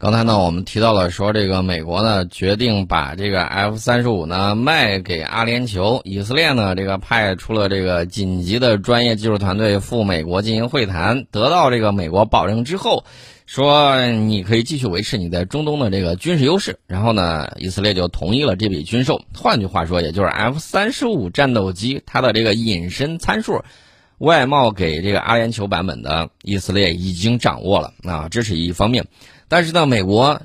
刚才呢，我们提到了说，这个美国呢决定把这个 F 三十五呢卖给阿联酋，以色列呢这个派出了这个紧急的专业技术团队赴美国进行会谈，得到这个美国保证之后，说你可以继续维持你在中东的这个军事优势，然后呢，以色列就同意了这笔军售。换句话说，也就是 F 三十五战斗机它的这个隐身参数，外贸给这个阿联酋版本的以色列已经掌握了啊，这是一方面。但是呢，美国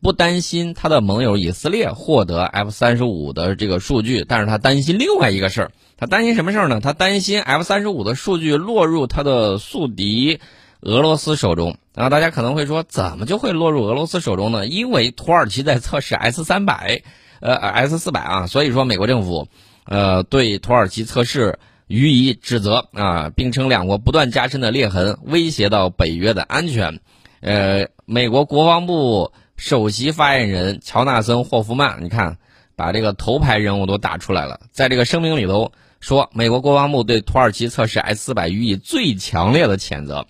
不担心他的盟友以色列获得 F 三十五的这个数据，但是他担心另外一个事儿。他担心什么事儿呢？他担心 F 三十五的数据落入他的宿敌俄罗斯手中。然后大家可能会说，怎么就会落入俄罗斯手中呢？因为土耳其在测试 S 三百，呃，S 四百啊，所以说美国政府，呃，对土耳其测试予以指责啊，并称两国不断加深的裂痕威胁到北约的安全。呃，美国国防部首席发言人乔纳森·霍夫曼，你看，把这个头牌人物都打出来了。在这个声明里头说，美国国防部对土耳其测试 S 四百予以最强烈的谴责。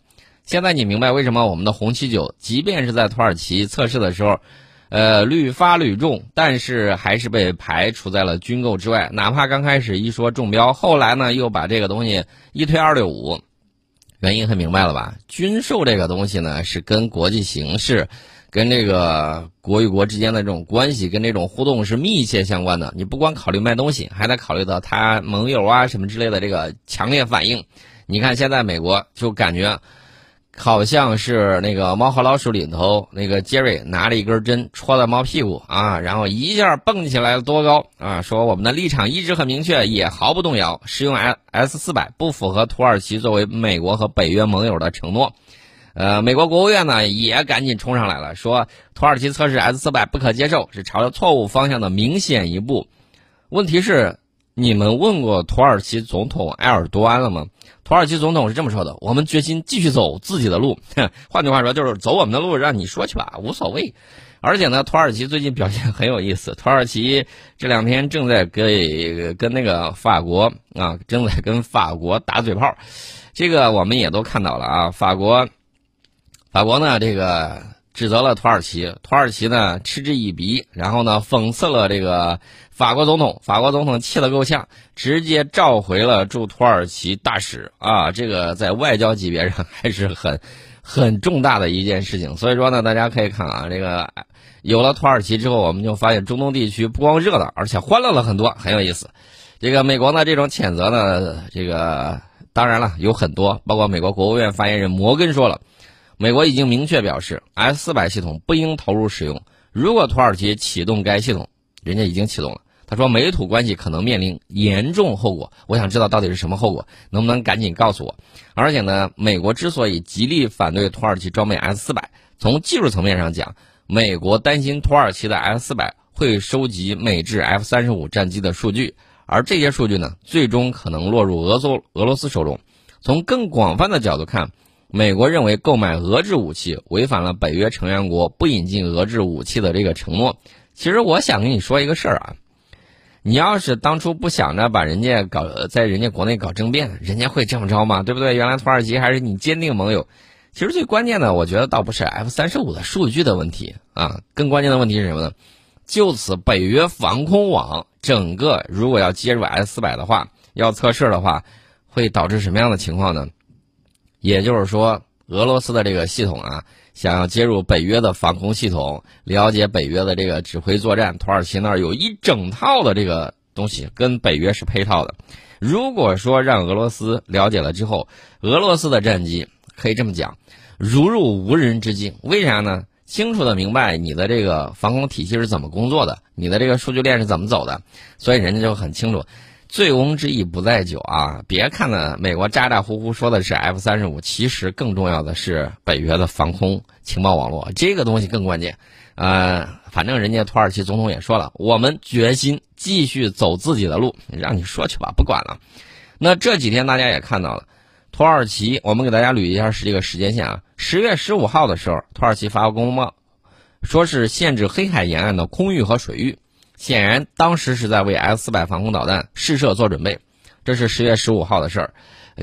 现在你明白为什么我们的红旗九，即便是在土耳其测试的时候，呃，屡发屡中，但是还是被排除在了军购之外。哪怕刚开始一说中标，后来呢又把这个东西一推二六五。原因很明白了吧？军售这个东西呢，是跟国际形势、跟这个国与国之间的这种关系、跟这种互动是密切相关的。你不光考虑卖东西，还得考虑到他盟友啊什么之类的这个强烈反应。你看现在美国就感觉。好像是那个猫和老鼠里头那个杰瑞拿着一根针戳在猫屁股啊，然后一下蹦起来了多高啊！说我们的立场一直很明确，也毫不动摇，使用 S S 四百不符合土耳其作为美国和北约盟友的承诺。呃，美国国务院呢也赶紧冲上来了，说土耳其测试 S 四百不可接受，是朝着错误方向的明显一步。问题是。你们问过土耳其总统埃尔多安了吗？土耳其总统是这么说的：“我们决心继续走自己的路。”换句话说，就是走我们的路，让你说去吧，无所谓。而且呢，土耳其最近表现很有意思。土耳其这两天正在给跟那个法国啊，正在跟法国打嘴炮。这个我们也都看到了啊。法国，法国呢，这个。指责了土耳其，土耳其呢嗤之以鼻，然后呢讽刺了这个法国总统，法国总统气得够呛，直接召回了驻土耳其大使啊，这个在外交级别上 还是很很重大的一件事情。所以说呢，大家可以看啊，这个有了土耳其之后，我们就发现中东地区不光热闹，而且欢乐了很多，很有意思。这个美国呢这种谴责呢，这个当然了有很多，包括美国国务院发言人摩根说了。美国已经明确表示，S 四百系统不应投入使用。如果土耳其启动该系统，人家已经启动了。他说，美土关系可能面临严重后果。我想知道到底是什么后果，能不能赶紧告诉我？而且呢，美国之所以极力反对土耳其装备 S 四百，从技术层面上讲，美国担心土耳其的 S 四百会收集美制 F 三十五战机的数据，而这些数据呢，最终可能落入俄苏俄罗斯手中。从更广泛的角度看。美国认为购买俄制武器违反了北约成员国不引进俄制武器的这个承诺。其实我想跟你说一个事儿啊，你要是当初不想着把人家搞在人家国内搞政变，人家会这么着吗？对不对？原来土耳其还是你坚定盟友。其实最关键的，我觉得倒不是 F 三十五的数据的问题啊，更关键的问题是什么呢？就此北约防空网整个如果要接入 S 四百的话，要测试的话，会导致什么样的情况呢？也就是说，俄罗斯的这个系统啊，想要接入北约的防空系统，了解北约的这个指挥作战，土耳其那儿有一整套的这个东西，跟北约是配套的。如果说让俄罗斯了解了之后，俄罗斯的战机可以这么讲，如入无人之境。为啥呢？清楚的明白你的这个防空体系是怎么工作的，你的这个数据链是怎么走的，所以人家就很清楚。醉翁之意不在酒啊！别看呢，美国咋咋呼呼说的是 F 三十五，其实更重要的是北约的防空情报网络，这个东西更关键。呃，反正人家土耳其总统也说了，我们决心继续走自己的路，让你说去吧，不管了。那这几天大家也看到了，土耳其，我们给大家捋一下是这个时间线啊。十月十五号的时候，土耳其发布公报，说是限制黑海沿岸的空域和水域。显然，当时是在为 S 四百防空导弹试射做准备，这是十月十五号的事儿。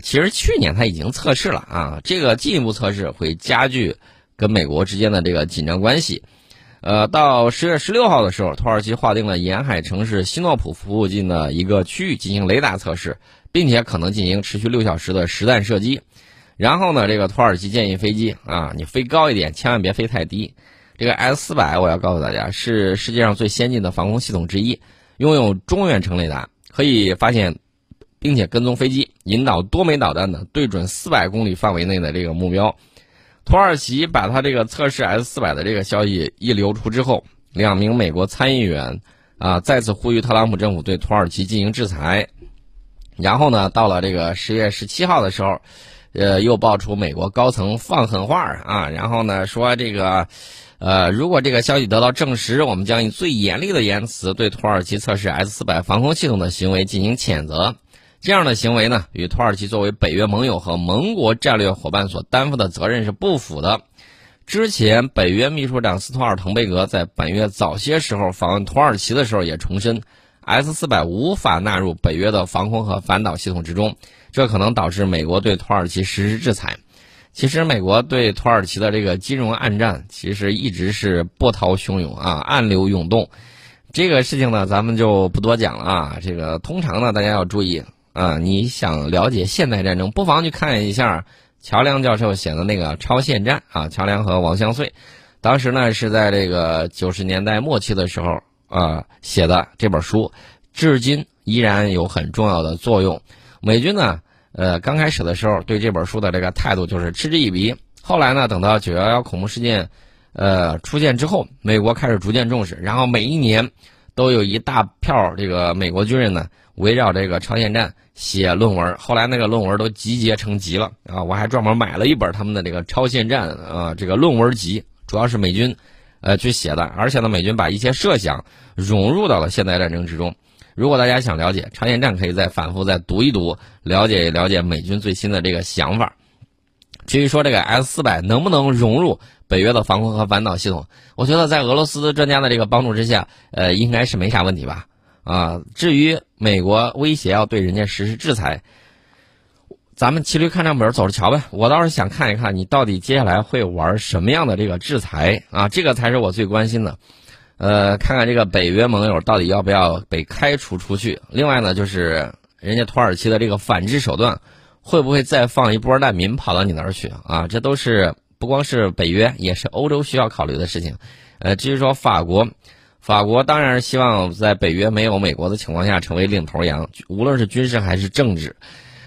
其实去年它已经测试了啊，这个进一步测试会加剧跟美国之间的这个紧张关系。呃，到十月十六号的时候，土耳其划定了沿海城市西诺普附近的一个区域进行雷达测试，并且可能进行持续六小时的实弹射击。然后呢，这个土耳其建议飞机啊，你飞高一点，千万别飞太低。这个 S 四百，我要告诉大家，是世界上最先进的防空系统之一，拥有中远程雷达，可以发现并且跟踪飞机，引导多枚导弹的对准四百公里范围内的这个目标。土耳其把他这个测试 S 四百的这个消息一流出之后，两名美国参议员啊再次呼吁特朗普政府对土耳其进行制裁。然后呢，到了这个十月十七号的时候，呃，又爆出美国高层放狠话啊，然后呢说这个，呃，如果这个消息得到证实，我们将以最严厉的言辞对土耳其测试 S 四百防空系统的行为进行谴责。这样的行为呢，与土耳其作为北约盟友和盟国战略伙伴所担负的责任是不符的。之前，北约秘书长斯托尔滕贝格在本月早些时候访问土耳其的时候也重申，S 四百无法纳入北约的防空和反导系统之中，这可能导致美国对土耳其实施制裁。其实，美国对土耳其的这个金融暗战，其实一直是波涛汹涌啊，暗流涌动。这个事情呢，咱们就不多讲了啊。这个通常呢，大家要注意。啊，你想了解现代战争，不妨去看一下乔梁教授写的那个《超限战》啊。乔梁和王相穗，当时呢是在这个九十年代末期的时候啊写的这本书，至今依然有很重要的作用。美军呢，呃，刚开始的时候对这本书的这个态度就是嗤之以鼻，后来呢，等到九幺幺恐怖事件呃出现之后，美国开始逐渐重视，然后每一年都有一大票这个美国军人呢围绕这个超限战。写论文，后来那个论文都集结成集了啊！我还专门买了一本他们的这个超限战啊这个论文集，主要是美军，呃去写的，而且呢，美军把一些设想融入到了现代战争之中。如果大家想了解超限战，可以再反复再读一读，了解了解美军最新的这个想法。至于说这个 S 四百能不能融入北约的防空和反导系统，我觉得在俄罗斯专家的这个帮助之下，呃，应该是没啥问题吧。啊，至于美国威胁要对人家实施制裁，咱们骑驴看账本，走着瞧呗。我倒是想看一看你到底接下来会玩什么样的这个制裁啊，这个才是我最关心的。呃，看看这个北约盟友到底要不要被开除出去。另外呢，就是人家土耳其的这个反制手段，会不会再放一波难民跑到你那儿去啊？这都是不光是北约，也是欧洲需要考虑的事情。呃，至于说法国。法国当然是希望在北约没有美国的情况下成为领头羊，无论是军事还是政治。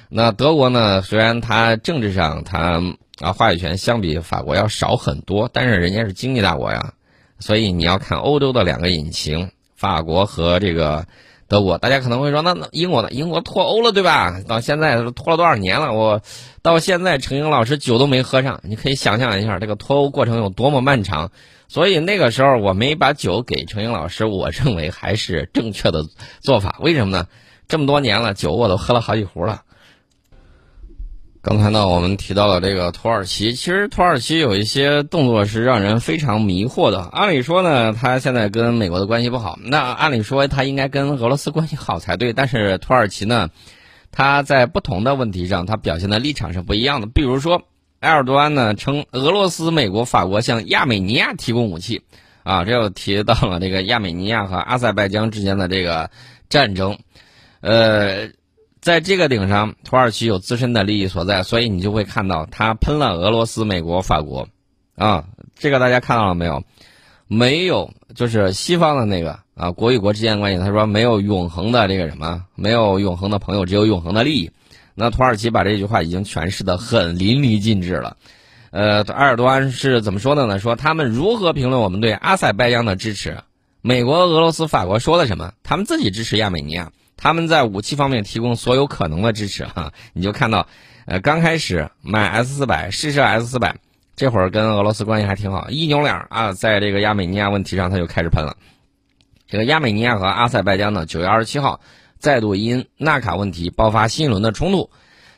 那德国呢？虽然它政治上它啊话语权相比法国要少很多，但是人家是经济大国呀。所以你要看欧洲的两个引擎，法国和这个德国。大家可能会说，那那英国呢？英国脱欧了，对吧？到现在脱了多少年了？我到现在程英老师酒都没喝上，你可以想象一下这个脱欧过程有多么漫长。所以那个时候我没把酒给程英老师，我认为还是正确的做法。为什么呢？这么多年了，酒我都喝了好几壶了。刚才呢，我们提到了这个土耳其，其实土耳其有一些动作是让人非常迷惑的。按理说呢，他现在跟美国的关系不好，那按理说他应该跟俄罗斯关系好才对。但是土耳其呢，他在不同的问题上，他表现的立场是不一样的。比如说。埃尔多安呢称俄罗斯、美国、法国向亚美尼亚提供武器，啊，这又提到了这个亚美尼亚和阿塞拜疆之间的这个战争，呃，在这个顶上，土耳其有自身的利益所在，所以你就会看到他喷了俄罗斯、美国、法国，啊，这个大家看到了没有？没有，就是西方的那个啊，国与国之间的关系，他说没有永恒的这个什么，没有永恒的朋友，只有永恒的利益。那土耳其把这句话已经诠释的很淋漓尽致了，呃，埃尔多安是怎么说的呢？说他们如何评论我们对阿塞拜疆的支持？美国、俄罗斯、法国说了什么？他们自己支持亚美尼亚，他们在武器方面提供所有可能的支持。哈，你就看到，呃，刚开始买 S 四百试射 S 四百，这会儿跟俄罗斯关系还挺好，一扭脸啊，在这个亚美尼亚问题上他就开始喷了。这个亚美尼亚和阿塞拜疆呢，九月二十七号。再度因纳卡问题爆发新一轮的冲突。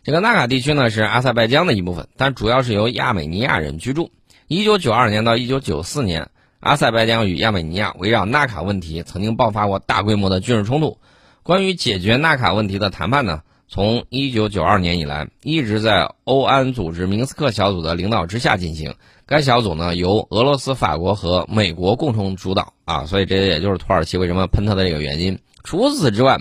这个纳卡地区呢是阿塞拜疆的一部分，但主要是由亚美尼亚人居住。一九九二年到一九九四年，阿塞拜疆与亚美尼亚围绕纳卡问题曾经爆发过大规模的军事冲突。关于解决纳卡问题的谈判呢，从一九九二年以来一直在欧安组织明斯克小组的领导之下进行。该小组呢由俄罗斯、法国和美国共同主导啊，所以这也就是土耳其为什么喷他的这个原因。除此之外，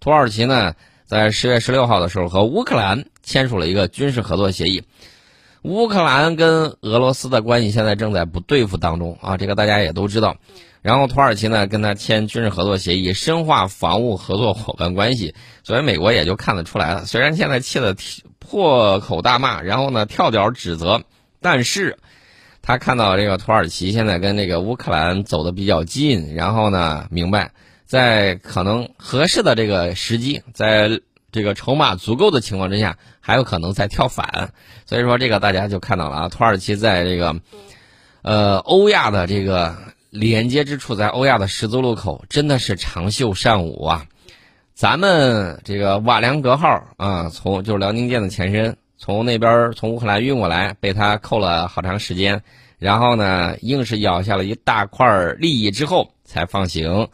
土耳其呢在十月十六号的时候和乌克兰签署了一个军事合作协议。乌克兰跟俄罗斯的关系现在正在不对付当中啊，这个大家也都知道。然后土耳其呢跟他签军事合作协议，深化防务合作伙伴关系，所以美国也就看得出来了。虽然现在气得破口大骂，然后呢跳脚指责，但是。他看到这个土耳其现在跟这个乌克兰走的比较近，然后呢，明白在可能合适的这个时机，在这个筹码足够的情况之下，还有可能再跳反。所以说，这个大家就看到了啊，土耳其在这个呃欧亚的这个连接之处，在欧亚的十字路口，真的是长袖善舞啊。咱们这个瓦良格号啊，从就是辽宁舰的前身。从那边从乌克兰运过来，被他扣了好长时间，然后呢，硬是咬下了一大块利益之后才放行。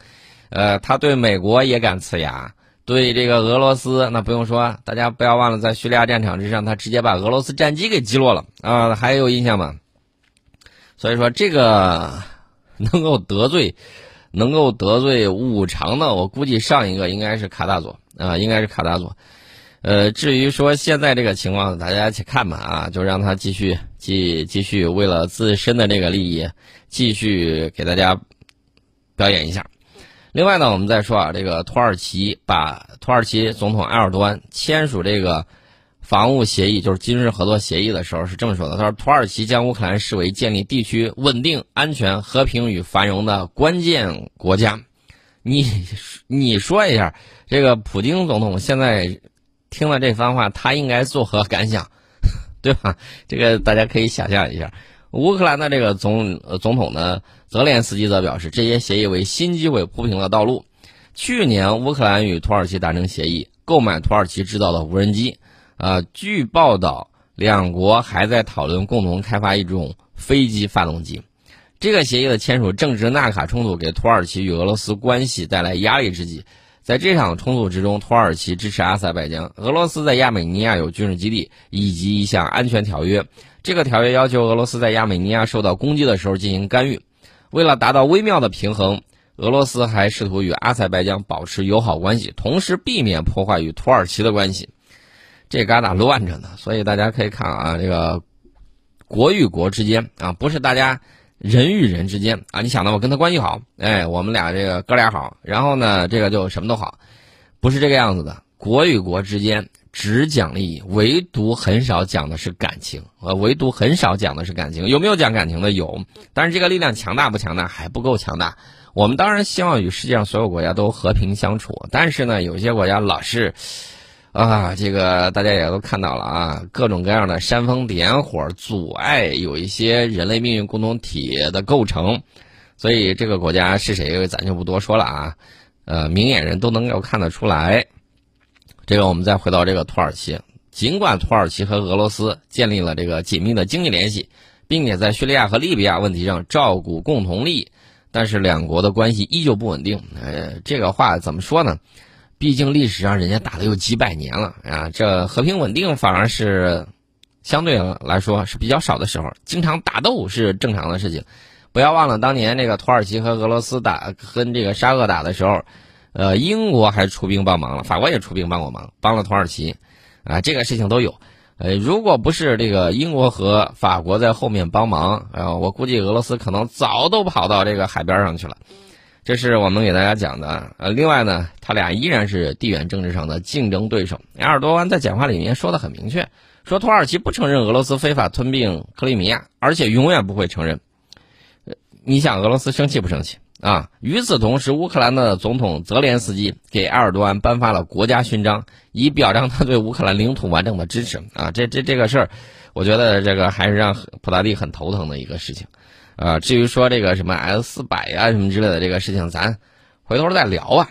呃，他对美国也敢呲牙，对这个俄罗斯那不用说，大家不要忘了，在叙利亚战场之上，他直接把俄罗斯战机给击落了啊，还有印象吗？所以说这个 能够得罪，能够得罪五常的，我估计上一个应该是卡大佐啊，应该是卡大佐。呃，至于说现在这个情况，大家去看吧啊，就让他继续继继续为了自身的这个利益，继续给大家表演一下。另外呢，我们再说啊，这个土耳其把土耳其总统埃尔多安签署这个防务协议，就是军事合作协议的时候是这么说的：他说，土耳其将乌克兰视为建立地区稳定、安全、和平与繁荣的关键国家。你你说一下，这个普京总统现在。听了这番话，他应该作何感想，对吧？这个大家可以想象一下。乌克兰的这个总总统呢，泽连斯基则表示，这些协议为新机会铺平了道路。去年，乌克兰与土耳其达成协议，购买土耳其制造的无人机。呃，据报道，两国还在讨论共同开发一种飞机发动机。这个协议的签署正值纳卡冲突给土耳其与俄罗斯关系带来压力之际。在这场冲突之中，土耳其支持阿塞拜疆，俄罗斯在亚美尼亚有军事基地以及一项安全条约。这个条约要求俄罗斯在亚美尼亚受到攻击的时候进行干预。为了达到微妙的平衡，俄罗斯还试图与阿塞拜疆保持友好关系，同时避免破坏与土耳其的关系。这旮瘩乱着呢，所以大家可以看啊，这个国与国之间啊，不是大家。人与人之间啊，你想到我跟他关系好，哎，我们俩这个哥俩好，然后呢，这个就什么都好，不是这个样子的。国与国之间只讲利益，唯独很少讲的是感情，呃，唯独很少讲的是感情。有没有讲感情的？有，但是这个力量强大不强大？还不够强大。我们当然希望与世界上所有国家都和平相处，但是呢，有些国家老是。啊，这个大家也都看到了啊，各种各样的煽风点火，阻碍有一些人类命运共同体的构成，所以这个国家是谁，咱就不多说了啊。呃，明眼人都能够看得出来。这个我们再回到这个土耳其，尽管土耳其和俄罗斯建立了这个紧密的经济联系，并且在叙利亚和利比亚问题上照顾共同利益，但是两国的关系依旧不稳定。呃，这个话怎么说呢？毕竟历史上人家打了有几百年了啊，这和平稳定反而是相对来说是比较少的时候，经常打斗是正常的事情。不要忘了当年那个土耳其和俄罗斯打跟这个沙俄打的时候，呃，英国还出兵帮忙了，法国也出兵帮过忙，帮了土耳其，啊，这个事情都有。呃，如果不是这个英国和法国在后面帮忙，呃，我估计俄罗斯可能早都跑到这个海边上去了。这是我们给大家讲的，呃，另外呢，他俩依然是地缘政治上的竞争对手。埃尔多安在讲话里面说的很明确，说土耳其不承认俄罗斯非法吞并克里米亚，而且永远不会承认。你想俄罗斯生气不生气啊？与此同时，乌克兰的总统泽连斯基给埃尔多安颁发了国家勋章，以表彰他对乌克兰领土完整的支持啊。这这这个事儿，我觉得这个还是让普大帝很头疼的一个事情。啊，至于说这个什么 S 四百呀什么之类的这个事情，咱回头再聊啊。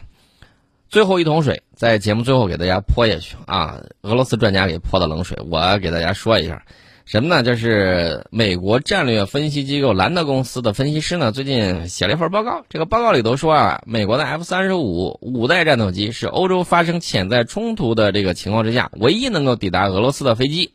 最后一桶水，在节目最后给大家泼下去啊。俄罗斯专家给泼的冷水，我给大家说一下，什么呢？就是美国战略分析机构兰德公司的分析师呢，最近写了一份报告。这个报告里头说啊，美国的 F 三十五五代战斗机是欧洲发生潜在冲突的这个情况之下唯一能够抵达俄罗斯的飞机。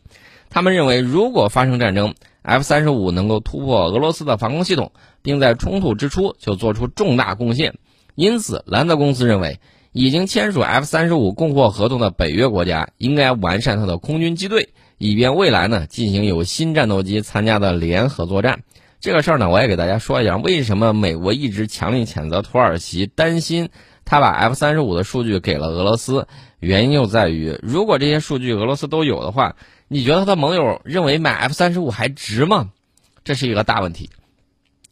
他们认为，如果发生战争，F 三十五能够突破俄罗斯的防空系统，并在冲突之初就做出重大贡献。因此，兰德公司认为，已经签署 F 三十五供货合同的北约国家应该完善它的空军机队。以便未来呢进行有新战斗机参加的联合作战，这个事儿呢我也给大家说一下，为什么美国一直强力谴责土耳其，担心他把 F 三十五的数据给了俄罗斯，原因就在于，如果这些数据俄罗斯都有的话，你觉得他的盟友认为买 F 三十五还值吗？这是一个大问题。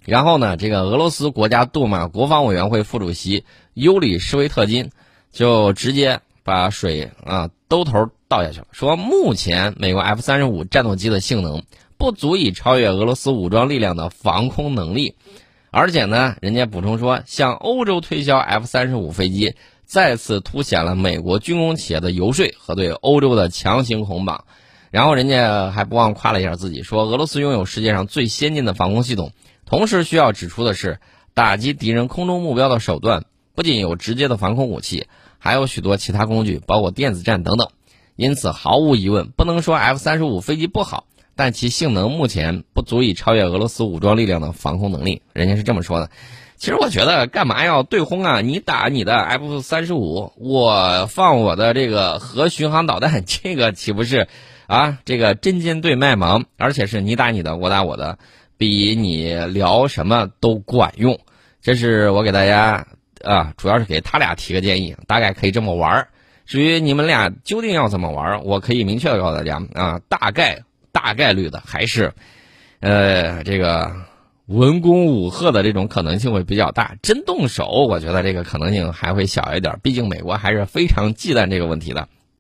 然后呢，这个俄罗斯国家杜马国防委员会副主席尤里施维特金就直接把水啊兜头。倒下去了。说目前美国 F 三十五战斗机的性能不足以超越俄罗斯武装力量的防空能力，而且呢，人家补充说，向欧洲推销 F 三十五飞机，再次凸显了美国军工企业的游说和对欧洲的强行捆绑。然后人家还不忘夸了一下自己，说俄罗斯拥有世界上最先进的防空系统。同时需要指出的是，打击敌人空中目标的手段不仅有直接的防空武器，还有许多其他工具，包括电子战等等。因此，毫无疑问，不能说 F 三十五飞机不好，但其性能目前不足以超越俄罗斯武装力量的防空能力。人家是这么说的。其实我觉得，干嘛要对轰啊？你打你的 F 三十五，我放我的这个核巡航导弹，这个岂不是啊？这个针尖对麦芒，而且是你打你的，我打我的，比你聊什么都管用。这是我给大家啊，主要是给他俩提个建议，大概可以这么玩儿。至于你们俩究竟要怎么玩，我可以明确的告诉大家啊，大概大概率的还是，呃，这个文攻武赫的这种可能性会比较大。真动手，我觉得这个可能性还会小一点。毕竟美国还是非常忌惮这个问题的。